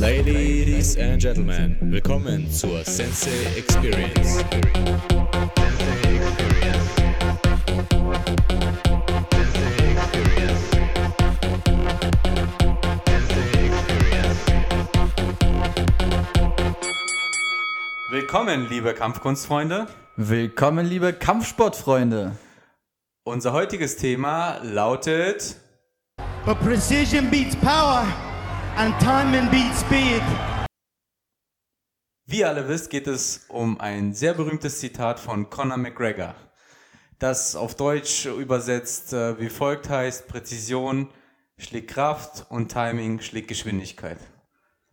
Ladies and Gentlemen, willkommen zur Sensei Experience. Willkommen, liebe Kampfkunstfreunde. Willkommen, liebe Kampfsportfreunde. Unser heutiges Thema lautet But precision beats power, and timing beats speed. Wie ihr alle wisst, geht es um ein sehr berühmtes Zitat von Conor McGregor, das auf Deutsch übersetzt äh, wie folgt heißt, Präzision schlägt Kraft und Timing schlägt Geschwindigkeit.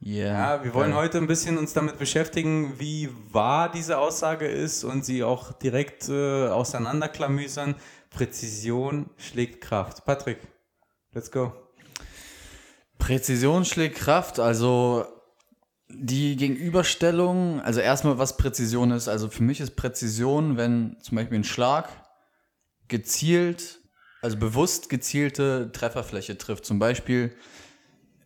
Yeah. Ja, wir wollen heute ein bisschen uns damit beschäftigen, wie wahr diese Aussage ist und sie auch direkt äh, auseinanderklamüsern. Präzision schlägt Kraft. Patrick, let's go. Präzision schlägt Kraft, also die Gegenüberstellung, also erstmal was Präzision ist. Also für mich ist Präzision, wenn zum Beispiel ein Schlag gezielt, also bewusst gezielte Trefferfläche trifft. Zum Beispiel,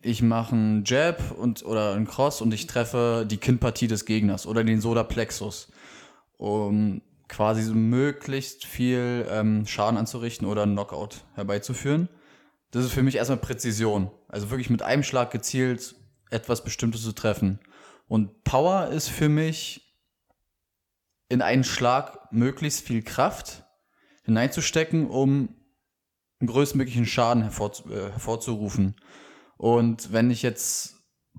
ich mache einen Jab und, oder einen Cross und ich treffe die Kinnpartie des Gegners oder den Solarplexus, um quasi so möglichst viel ähm, Schaden anzurichten oder einen Knockout herbeizuführen. Das ist für mich erstmal Präzision. Also wirklich mit einem Schlag gezielt etwas Bestimmtes zu treffen. Und Power ist für mich in einen Schlag möglichst viel Kraft hineinzustecken, um einen größtmöglichen Schaden hervor, äh, hervorzurufen. Und wenn ich jetzt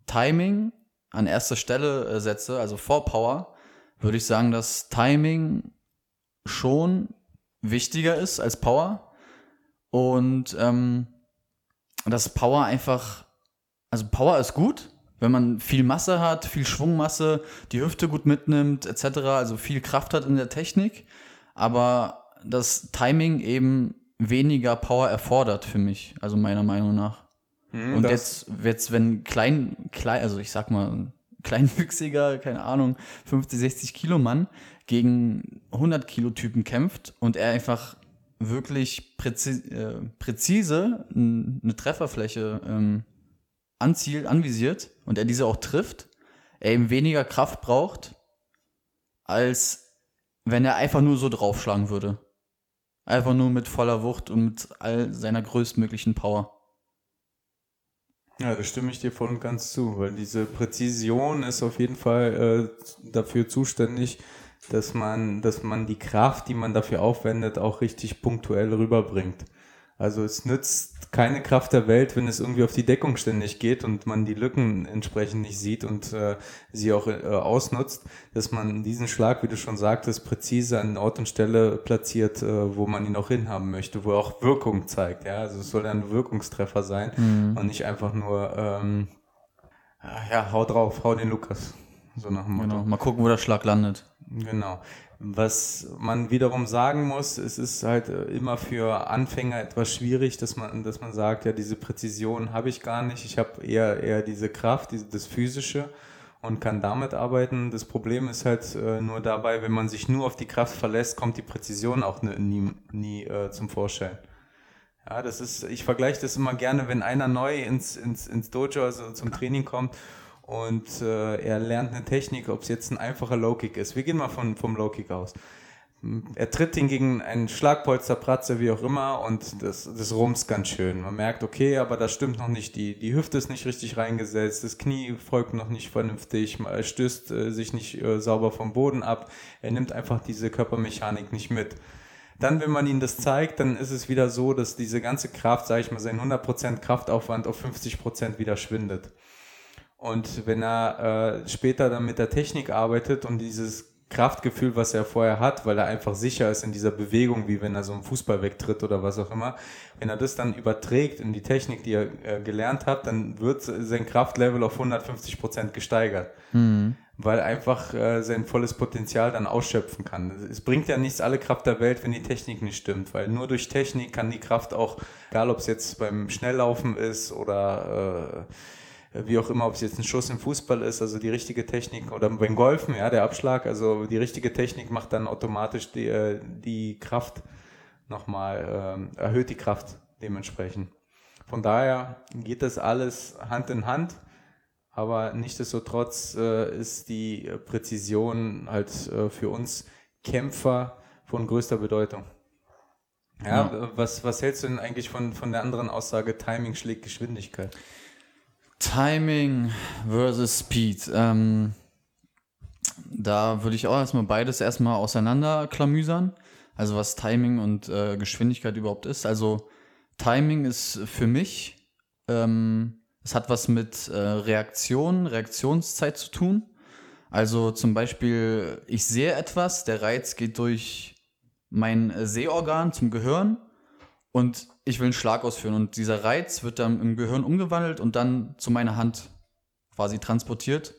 Timing an erster Stelle äh, setze, also vor Power, würde ich sagen, dass Timing schon wichtiger ist als Power. Und ähm, dass Power einfach, also Power ist gut, wenn man viel Masse hat, viel Schwungmasse, die Hüfte gut mitnimmt, etc., also viel Kraft hat in der Technik, aber das Timing eben weniger Power erfordert für mich, also meiner Meinung nach. Und das- jetzt, jetzt, wenn klein, klein, also ich sag mal, ein kleinwüchsiger, keine Ahnung, 50, 60 Kilo Mann gegen 100 Kilo Typen kämpft und er einfach wirklich präzi äh, präzise eine Trefferfläche ähm, anzielt, anvisiert und er diese auch trifft, er eben weniger Kraft braucht, als wenn er einfach nur so draufschlagen würde. Einfach nur mit voller Wucht und mit all seiner größtmöglichen Power. Ja, da stimme ich dir voll und ganz zu, weil diese Präzision ist auf jeden Fall äh, dafür zuständig, dass man, dass man die Kraft, die man dafür aufwendet, auch richtig punktuell rüberbringt. Also es nützt keine Kraft der Welt, wenn es irgendwie auf die Deckung ständig geht und man die Lücken entsprechend nicht sieht und äh, sie auch äh, ausnutzt, dass man diesen Schlag, wie du schon sagtest, präzise an Ort und Stelle platziert, äh, wo man ihn auch hinhaben möchte, wo er auch Wirkung zeigt. Ja, also es soll ein Wirkungstreffer sein und nicht einfach nur ähm, ja, hau drauf, hau den Lukas. So nach dem Motto. Genau. Mal gucken, wo der Schlag landet. Genau. Was man wiederum sagen muss, es ist halt äh, immer für Anfänger etwas schwierig, dass man, dass man sagt, ja, diese Präzision habe ich gar nicht. Ich habe eher, eher diese Kraft, diese, das Physische und kann damit arbeiten. Das Problem ist halt äh, nur dabei, wenn man sich nur auf die Kraft verlässt, kommt die Präzision auch ne- nie, nie äh, zum Vorschein. Ja, das ist, ich vergleiche das immer gerne, wenn einer neu ins, ins, ins Dojo, also zum Training kommt und äh, er lernt eine Technik, ob es jetzt ein einfacher Low-Kick ist. Wir gehen mal von, vom Low-Kick aus. Er tritt ihn gegen einen Schlagpolster, Pratze, wie auch immer, und das, das rumst ganz schön. Man merkt, okay, aber das stimmt noch nicht. Die, die Hüfte ist nicht richtig reingesetzt, das Knie folgt noch nicht vernünftig, er stößt äh, sich nicht äh, sauber vom Boden ab. Er nimmt einfach diese Körpermechanik nicht mit. Dann, wenn man ihnen das zeigt, dann ist es wieder so, dass diese ganze Kraft, sage ich mal, sein 100% Kraftaufwand auf 50% wieder schwindet. Und wenn er äh, später dann mit der Technik arbeitet und dieses Kraftgefühl, was er vorher hat, weil er einfach sicher ist in dieser Bewegung, wie wenn er so einen Fußball wegtritt oder was auch immer, wenn er das dann überträgt in die Technik, die er äh, gelernt hat, dann wird sein Kraftlevel auf 150 Prozent gesteigert, weil er einfach äh, sein volles Potenzial dann ausschöpfen kann. Es bringt ja nichts alle Kraft der Welt, wenn die Technik nicht stimmt, weil nur durch Technik kann die Kraft auch, egal ob es jetzt beim Schnelllaufen ist oder äh, wie auch immer, ob es jetzt ein Schuss im Fußball ist, also die richtige Technik oder beim Golfen, ja, der Abschlag, also die richtige Technik macht dann automatisch die, äh, die Kraft nochmal, ähm, erhöht die Kraft dementsprechend. Von daher geht das alles Hand in Hand. aber nichtsdestotrotz äh, ist die äh, Präzision halt äh, für uns Kämpfer von größter Bedeutung. Ja, ja, Was, was hältst du denn eigentlich von, von der anderen Aussage, Timing schlägt Geschwindigkeit? Timing versus Speed. Ähm, da würde ich auch erstmal beides erstmal auseinanderklamüsern. Also was Timing und äh, Geschwindigkeit überhaupt ist. Also Timing ist für mich, ähm, es hat was mit äh, Reaktion, Reaktionszeit zu tun. Also zum Beispiel, ich sehe etwas, der Reiz geht durch mein Sehorgan zum Gehirn und ich will einen Schlag ausführen. Und dieser Reiz wird dann im Gehirn umgewandelt und dann zu meiner Hand quasi transportiert,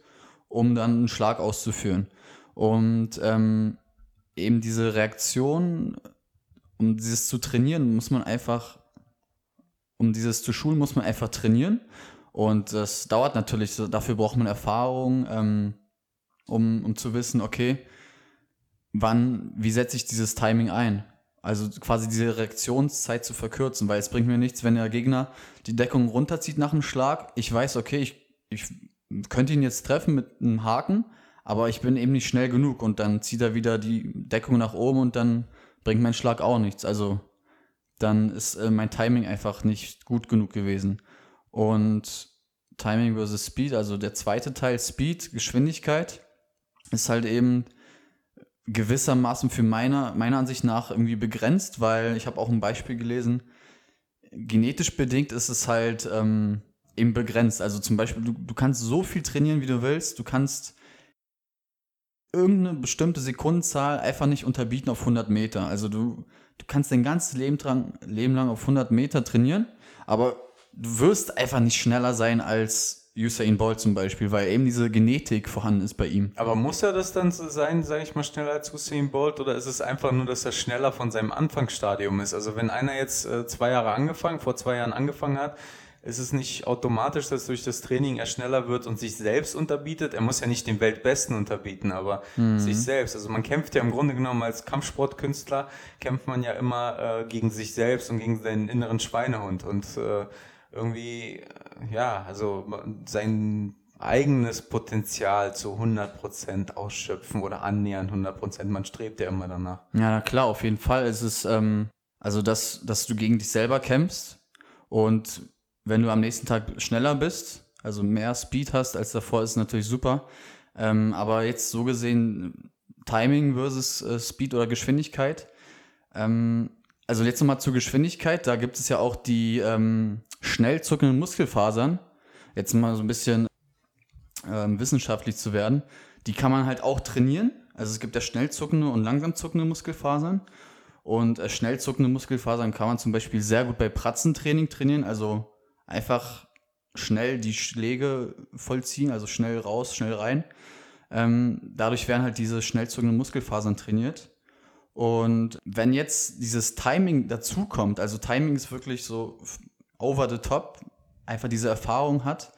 um dann einen Schlag auszuführen. Und ähm, eben diese Reaktion, um dieses zu trainieren, muss man einfach, um dieses zu schulen, muss man einfach trainieren. Und das dauert natürlich, dafür braucht man Erfahrung, ähm, um, um zu wissen, okay, wann, wie setze ich dieses Timing ein? Also quasi diese Reaktionszeit zu verkürzen, weil es bringt mir nichts, wenn der Gegner die Deckung runterzieht nach einem Schlag. Ich weiß, okay, ich, ich könnte ihn jetzt treffen mit einem Haken, aber ich bin eben nicht schnell genug und dann zieht er wieder die Deckung nach oben und dann bringt mein Schlag auch nichts. Also dann ist äh, mein Timing einfach nicht gut genug gewesen. Und Timing versus Speed, also der zweite Teil Speed, Geschwindigkeit, ist halt eben gewissermaßen für meiner, meiner Ansicht nach irgendwie begrenzt, weil ich habe auch ein Beispiel gelesen, genetisch bedingt ist es halt ähm, eben begrenzt. Also zum Beispiel, du, du kannst so viel trainieren, wie du willst, du kannst irgendeine bestimmte Sekundenzahl einfach nicht unterbieten auf 100 Meter. Also du, du kannst dein ganzes Leben, dran, Leben lang auf 100 Meter trainieren, aber du wirst einfach nicht schneller sein als Usain Bolt zum Beispiel, weil eben diese Genetik vorhanden ist bei ihm. Aber muss er das dann so sein, sage ich mal, schneller als Usain Bolt oder ist es einfach nur, dass er schneller von seinem Anfangsstadium ist? Also wenn einer jetzt äh, zwei Jahre angefangen, vor zwei Jahren angefangen hat, ist es nicht automatisch, dass durch das Training er schneller wird und sich selbst unterbietet? Er muss ja nicht den Weltbesten unterbieten, aber mhm. sich selbst. Also man kämpft ja im Grunde genommen als Kampfsportkünstler, kämpft man ja immer äh, gegen sich selbst und gegen seinen inneren Schweinehund und äh, irgendwie, ja, also sein eigenes Potenzial zu 100% ausschöpfen oder annähern 100%. Man strebt ja immer danach. Ja, klar, auf jeden Fall. Es ist, ähm, also, dass, dass du gegen dich selber kämpfst und wenn du am nächsten Tag schneller bist, also mehr Speed hast als davor, ist natürlich super. Ähm, aber jetzt so gesehen, Timing versus äh, Speed oder Geschwindigkeit. Ähm, also jetzt nochmal zur Geschwindigkeit. Da gibt es ja auch die ähm, schnell zuckenden Muskelfasern. Jetzt mal so ein bisschen ähm, wissenschaftlich zu werden. Die kann man halt auch trainieren. Also es gibt ja schnell zuckende und langsam zuckende Muskelfasern. Und äh, schnell zuckende Muskelfasern kann man zum Beispiel sehr gut bei Pratzentraining trainieren. Also einfach schnell die Schläge vollziehen, also schnell raus, schnell rein. Ähm, dadurch werden halt diese schnell zuckenden Muskelfasern trainiert. Und wenn jetzt dieses Timing dazukommt, also Timing ist wirklich so over the top, einfach diese Erfahrung hat,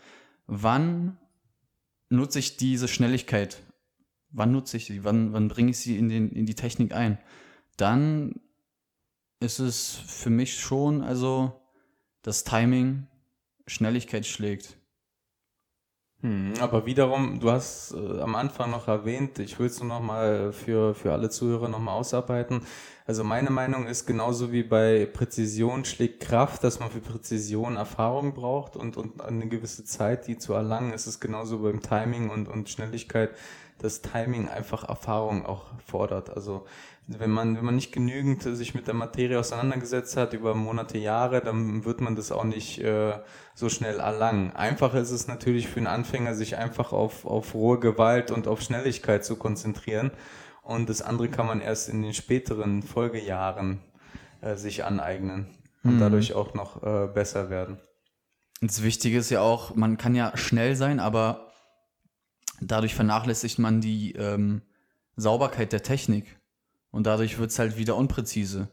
wann nutze ich diese Schnelligkeit? Wann nutze ich sie? Wann, wann bringe ich sie in, den, in die Technik ein? Dann ist es für mich schon, also das Timing Schnelligkeit schlägt. Hm, aber wiederum, du hast äh, am Anfang noch erwähnt, ich will es nur noch mal für, für alle Zuhörer noch mal ausarbeiten. Also meine Meinung ist genauso wie bei Präzision schlägt Kraft, dass man für Präzision Erfahrung braucht und, und eine gewisse Zeit, die zu erlangen, ist es genauso beim Timing und, und Schnelligkeit, dass Timing einfach Erfahrung auch fordert. Also wenn man, wenn man nicht genügend sich mit der Materie auseinandergesetzt hat über Monate, Jahre, dann wird man das auch nicht äh, so schnell erlangen. Einfacher ist es natürlich für einen Anfänger, sich einfach auf, auf rohe Gewalt und auf Schnelligkeit zu konzentrieren. Und das andere kann man erst in den späteren Folgejahren äh, sich aneignen und mhm. dadurch auch noch äh, besser werden. Das Wichtige ist ja auch, man kann ja schnell sein, aber dadurch vernachlässigt man die ähm, Sauberkeit der Technik. Und dadurch wird es halt wieder unpräzise.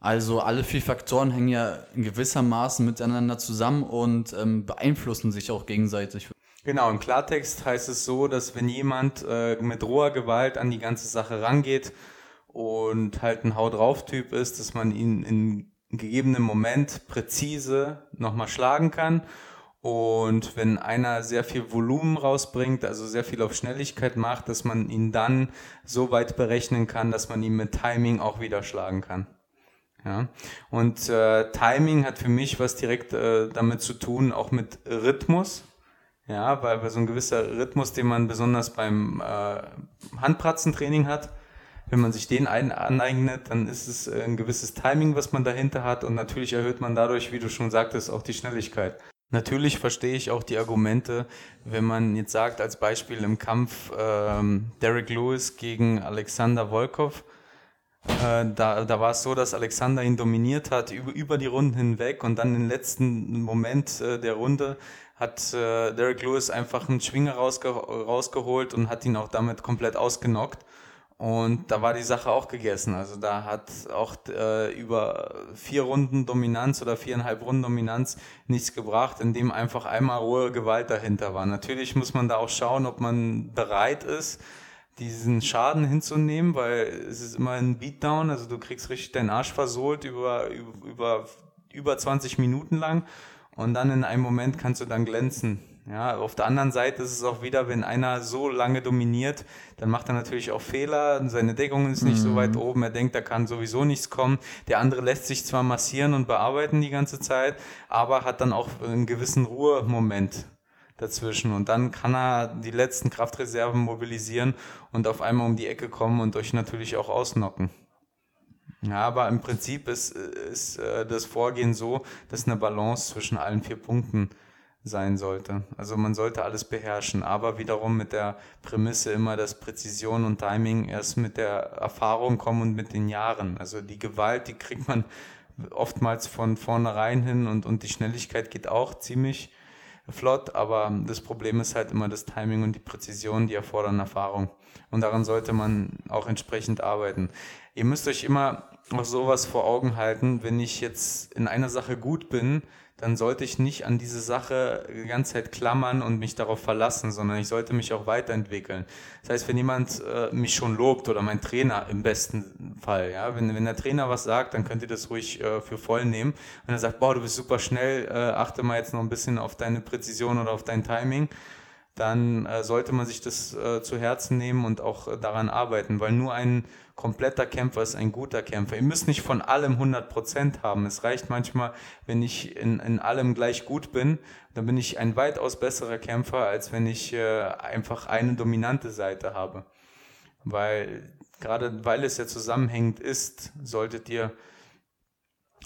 Also alle vier Faktoren hängen ja in gewissermaßen miteinander zusammen und ähm, beeinflussen sich auch gegenseitig. Genau, im Klartext heißt es so, dass wenn jemand äh, mit roher Gewalt an die ganze Sache rangeht und halt ein Hau drauf Typ ist, dass man ihn in gegebenem Moment präzise nochmal schlagen kann Und wenn einer sehr viel Volumen rausbringt, also sehr viel auf Schnelligkeit macht, dass man ihn dann so weit berechnen kann, dass man ihn mit Timing auch wieder schlagen kann. Ja. Und äh, Timing hat für mich was direkt äh, damit zu tun, auch mit Rhythmus. Ja, weil, weil so ein gewisser Rhythmus, den man besonders beim äh, Handpratzentraining hat, wenn man sich den ein, aneignet, dann ist es ein gewisses Timing, was man dahinter hat und natürlich erhöht man dadurch, wie du schon sagtest, auch die Schnelligkeit. Natürlich verstehe ich auch die Argumente, wenn man jetzt sagt, als Beispiel im Kampf ähm, Derek Lewis gegen Alexander Volkov, äh, da, da war es so, dass Alexander ihn dominiert hat über, über die Runden hinweg und dann im letzten Moment äh, der Runde hat äh, Derek Lewis einfach einen Schwinger rausge rausgeholt und hat ihn auch damit komplett ausgenockt. Und da war die Sache auch gegessen. Also da hat auch äh, über vier Runden Dominanz oder viereinhalb Runden Dominanz nichts gebracht, indem einfach einmal rohe Gewalt dahinter war. Natürlich muss man da auch schauen, ob man bereit ist, diesen Schaden hinzunehmen, weil es ist immer ein Beatdown, also du kriegst richtig deinen Arsch versohlt über, über, über 20 Minuten lang und dann in einem Moment kannst du dann glänzen. Ja, auf der anderen Seite ist es auch wieder, wenn einer so lange dominiert, dann macht er natürlich auch Fehler. Seine Deckung ist nicht mhm. so weit oben. Er denkt, da kann sowieso nichts kommen. Der andere lässt sich zwar massieren und bearbeiten die ganze Zeit, aber hat dann auch einen gewissen Ruhemoment dazwischen. Und dann kann er die letzten Kraftreserven mobilisieren und auf einmal um die Ecke kommen und euch natürlich auch ausnocken. Ja, aber im Prinzip ist, ist äh, das Vorgehen so, dass eine Balance zwischen allen vier Punkten sein sollte. Also man sollte alles beherrschen, aber wiederum mit der Prämisse immer, dass Präzision und Timing erst mit der Erfahrung kommen und mit den Jahren. Also die Gewalt, die kriegt man oftmals von vornherein hin und, und die Schnelligkeit geht auch ziemlich flott, aber das Problem ist halt immer das Timing und die Präzision, die erfordern Erfahrung. Und daran sollte man auch entsprechend arbeiten. Ihr müsst euch immer auch sowas vor Augen halten, wenn ich jetzt in einer Sache gut bin, dann sollte ich nicht an diese Sache die ganze Zeit klammern und mich darauf verlassen, sondern ich sollte mich auch weiterentwickeln. Das heißt, wenn jemand äh, mich schon lobt oder mein Trainer im besten Fall, ja, wenn, wenn der Trainer was sagt, dann könnt ihr das ruhig äh, für voll nehmen. Wenn er sagt, boah, du bist super schnell, äh, achte mal jetzt noch ein bisschen auf deine Präzision oder auf dein Timing, dann äh, sollte man sich das äh, zu Herzen nehmen und auch äh, daran arbeiten, weil nur ein kompletter Kämpfer ist ein guter Kämpfer. Ihr müsst nicht von allem 100% haben. Es reicht manchmal, wenn ich in, in allem gleich gut bin, dann bin ich ein weitaus besserer Kämpfer, als wenn ich äh, einfach eine dominante Seite habe. Weil, gerade weil es ja zusammenhängend ist, solltet ihr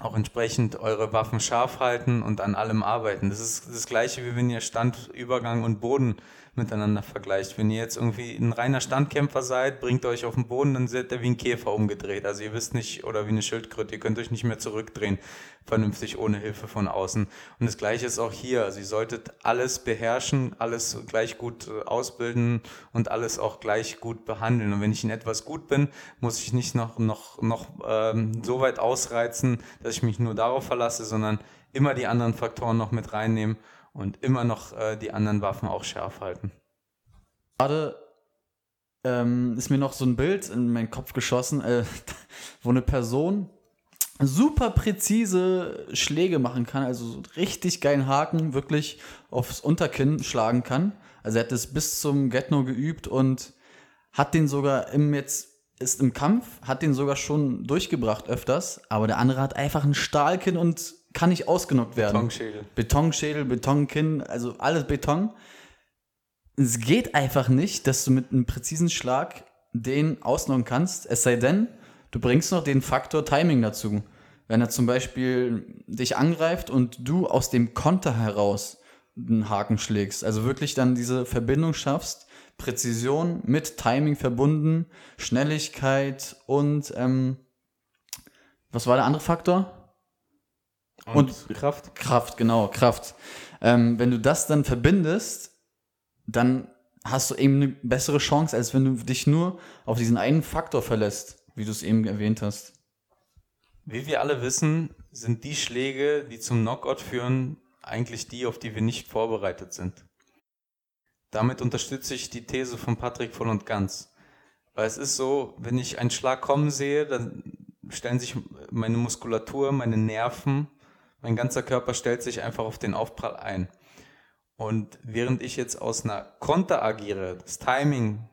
auch entsprechend eure Waffen scharf halten und an allem arbeiten. Das ist das gleiche, wie wenn ihr Stand, Übergang und Boden miteinander vergleicht. Wenn ihr jetzt irgendwie ein reiner Standkämpfer seid, bringt euch auf den Boden, dann seid ihr wie ein Käfer umgedreht. Also ihr wisst nicht, oder wie eine Schildkröte, ihr könnt euch nicht mehr zurückdrehen, vernünftig ohne Hilfe von außen. Und das gleiche ist auch hier. Also ihr solltet alles beherrschen, alles gleich gut äh, ausbilden und alles auch gleich gut behandeln. Und wenn ich in etwas gut bin, muss ich nicht noch, noch, noch ähm, so weit ausreizen, dass ich mich nur darauf verlasse, sondern immer die anderen Faktoren noch mit reinnehmen und immer noch äh, die anderen Waffen auch scharf halten. Gerade ähm, ist mir noch so ein Bild in meinen Kopf geschossen, äh, wo eine Person super präzise Schläge machen kann, also so richtig geilen Haken wirklich aufs Unterkinn schlagen kann. Also er hat es bis zum Getno geübt und hat den sogar im jetzt ist im Kampf, hat den sogar schon durchgebracht öfters, aber der andere hat einfach ein Stahlkinn und kann nicht ausgenockt werden. Betonschädel. Betonschädel, Betonkinn, also alles Beton. Es geht einfach nicht, dass du mit einem präzisen Schlag den ausnocken kannst, es sei denn, du bringst noch den Faktor Timing dazu. Wenn er zum Beispiel dich angreift und du aus dem Konter heraus einen Haken schlägst, also wirklich dann diese Verbindung schaffst, Präzision mit Timing verbunden, Schnelligkeit und ähm, was war der andere Faktor? Und, und Kraft. Kraft, genau, Kraft. Ähm, wenn du das dann verbindest, dann hast du eben eine bessere Chance, als wenn du dich nur auf diesen einen Faktor verlässt, wie du es eben erwähnt hast. Wie wir alle wissen, sind die Schläge, die zum Knockout führen, eigentlich die, auf die wir nicht vorbereitet sind. Damit unterstütze ich die These von Patrick voll und ganz. Weil es ist so, wenn ich einen Schlag kommen sehe, dann stellen sich meine Muskulatur, meine Nerven mein ganzer Körper stellt sich einfach auf den Aufprall ein. Und während ich jetzt aus einer Konter agiere, das Timing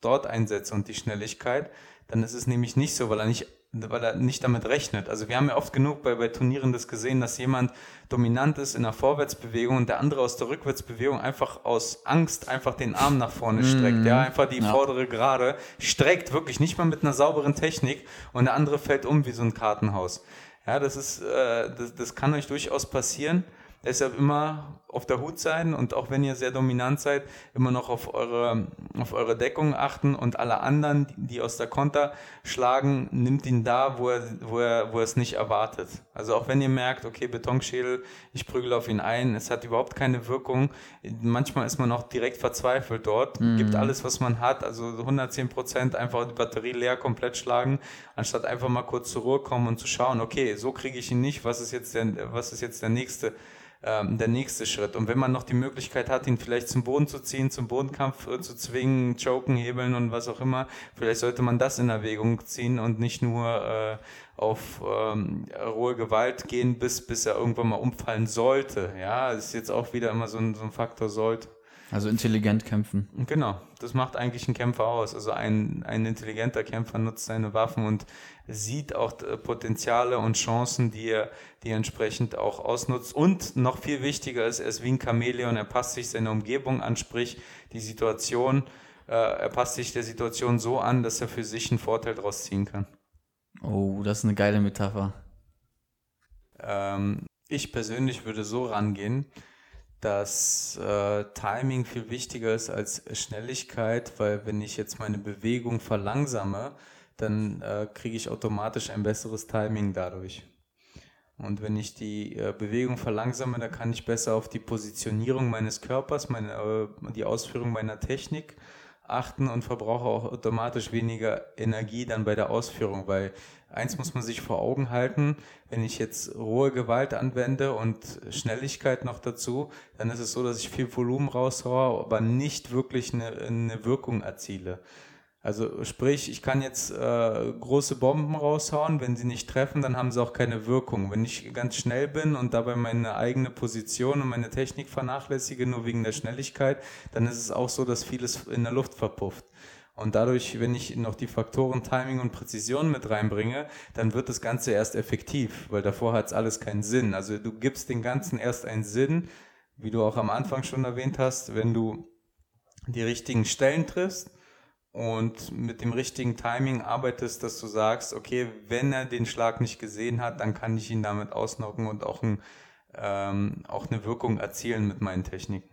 dort einsetze und die Schnelligkeit, dann ist es nämlich nicht so, weil er nicht weil er nicht damit rechnet. Also wir haben ja oft genug bei, bei Turnieren das gesehen, dass jemand dominant ist in der Vorwärtsbewegung und der andere aus der Rückwärtsbewegung einfach aus Angst einfach den Arm nach vorne streckt. Ja, einfach die Ja. vordere Gerade streckt wirklich nicht mal mit einer sauberen Technik und der andere fällt um wie so ein Kartenhaus. Ja, das ist, äh, das, das kann euch durchaus passieren. Deshalb immer auf der Hut sein und auch wenn ihr sehr dominant seid, immer noch auf eure, auf eure Deckung achten und alle anderen, die aus der Konter schlagen, nimmt ihn da, wo er, wo er, wo er es nicht erwartet. Also auch wenn ihr merkt, okay, Betonschädel, ich prügel auf ihn ein, es hat überhaupt keine Wirkung. Manchmal ist man auch direkt verzweifelt dort, gibt alles, was man hat, also 110 Prozent einfach die Batterie leer komplett schlagen, anstatt einfach mal kurz zur Ruhe kommen und zu schauen, okay, so kriege ich ihn nicht, was ist jetzt der, was ist jetzt der nächste ähm, der nächste Schritt. Und wenn man noch die Möglichkeit hat, ihn vielleicht zum Boden zu ziehen, zum Bodenkampf äh, zu zwingen, choken, hebeln und was auch immer, vielleicht sollte man das in Erwägung ziehen und nicht nur äh, auf ähm, rohe Gewalt gehen, bis, bis er irgendwann mal umfallen sollte. Ja, das ist jetzt auch wieder immer so ein, so ein Faktor sollte. Also intelligent kämpfen. Genau, das macht eigentlich einen Kämpfer aus. Also ein, ein intelligenter Kämpfer nutzt seine Waffen und sieht auch äh, Potenziale und Chancen, die er, die er entsprechend auch ausnutzt. Und noch viel wichtiger ist, er ist wie ein Chamäleon, er passt sich seiner Umgebung an, sprich die Situation, äh, er passt sich der Situation so an, dass er für sich einen Vorteil daraus ziehen kann. Oh, das ist eine geile Metapher. Ähm, ich persönlich würde so rangehen, dass äh, Timing viel wichtiger ist als Schnelligkeit, weil wenn ich jetzt meine Bewegung verlangsame, dann äh, kriege ich automatisch ein besseres Timing dadurch. Und wenn ich die äh, Bewegung verlangsame, dann kann ich besser auf die Positionierung meines Körpers, meine, äh, die Ausführung meiner Technik achten und verbrauche auch automatisch weniger Energie dann bei der Ausführung, weil eins muss man sich vor Augen halten, wenn ich jetzt rohe Gewalt anwende und Schnelligkeit noch dazu, dann ist es so, dass ich viel Volumen raushaue, aber nicht wirklich eine, eine Wirkung erziele. Also sprich, ich kann jetzt äh, große Bomben raushauen, wenn sie nicht treffen, dann haben sie auch keine Wirkung. Wenn ich ganz schnell bin und dabei meine eigene Position und meine Technik vernachlässige, nur wegen der Schnelligkeit, dann ist es auch so, dass vieles in der Luft verpufft. Und dadurch, wenn ich noch die Faktoren Timing und Präzision mit reinbringe, dann wird das Ganze erst effektiv, weil davor hat es alles keinen Sinn. Also du gibst den Ganzen erst einen Sinn, wie du auch am Anfang schon erwähnt hast, wenn du die richtigen Stellen triffst und mit dem richtigen Timing arbeitest, dass du sagst, okay, wenn er den Schlag nicht gesehen hat, dann kann ich ihn damit ausnocken und auch, ein, ähm, auch eine Wirkung erzielen mit meinen Techniken.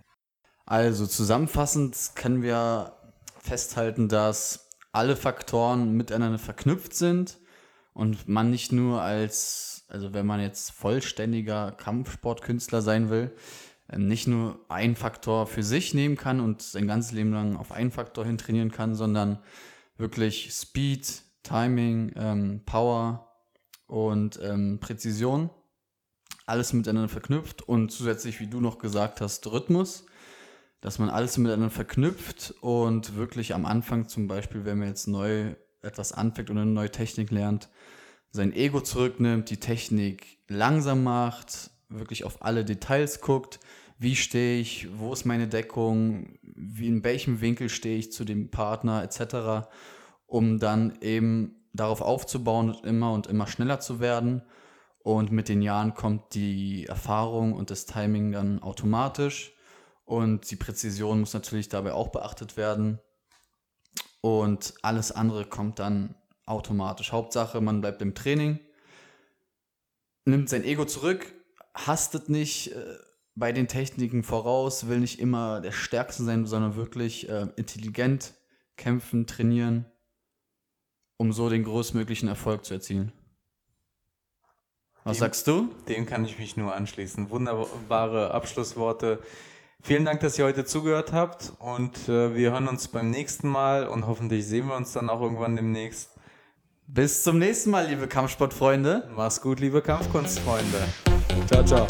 Also zusammenfassend können wir festhalten, dass alle Faktoren miteinander verknüpft sind und man nicht nur als, also wenn man jetzt vollständiger Kampfsportkünstler sein will, nicht nur einen Faktor für sich nehmen kann und sein ganzes Leben lang auf einen Faktor hin trainieren kann, sondern wirklich Speed, Timing, ähm, Power und ähm, Präzision, alles miteinander verknüpft und zusätzlich, wie du noch gesagt hast, Rhythmus, dass man alles miteinander verknüpft und wirklich am Anfang zum Beispiel, wenn man jetzt neu etwas anfängt und eine neue Technik lernt, sein Ego zurücknimmt, die Technik langsam macht, wirklich auf alle Details guckt, wie stehe ich, wo ist meine Deckung, wie in welchem Winkel stehe ich zu dem Partner etc., um dann eben darauf aufzubauen und immer und immer schneller zu werden. Und mit den Jahren kommt die Erfahrung und das Timing dann automatisch. Und die Präzision muss natürlich dabei auch beachtet werden. Und alles andere kommt dann automatisch. Hauptsache, man bleibt im Training, nimmt sein Ego zurück, hastet nicht äh, bei den Techniken voraus, will nicht immer der Stärkste sein, sondern wirklich äh, intelligent kämpfen, trainieren, um so den größtmöglichen Erfolg zu erzielen. Was Dem- sagst du? Dem kann ich mich nur anschließen. Wunderbare Abschlussworte. Vielen Dank, dass ihr heute zugehört habt und äh, wir hören uns beim nächsten Mal und hoffentlich sehen wir uns dann auch irgendwann demnächst. Bis zum nächsten Mal, liebe Kampfsportfreunde. Mach's gut, liebe Kampfkunstfreunde. Ciao, ciao.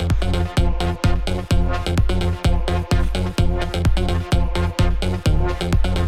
Thank you.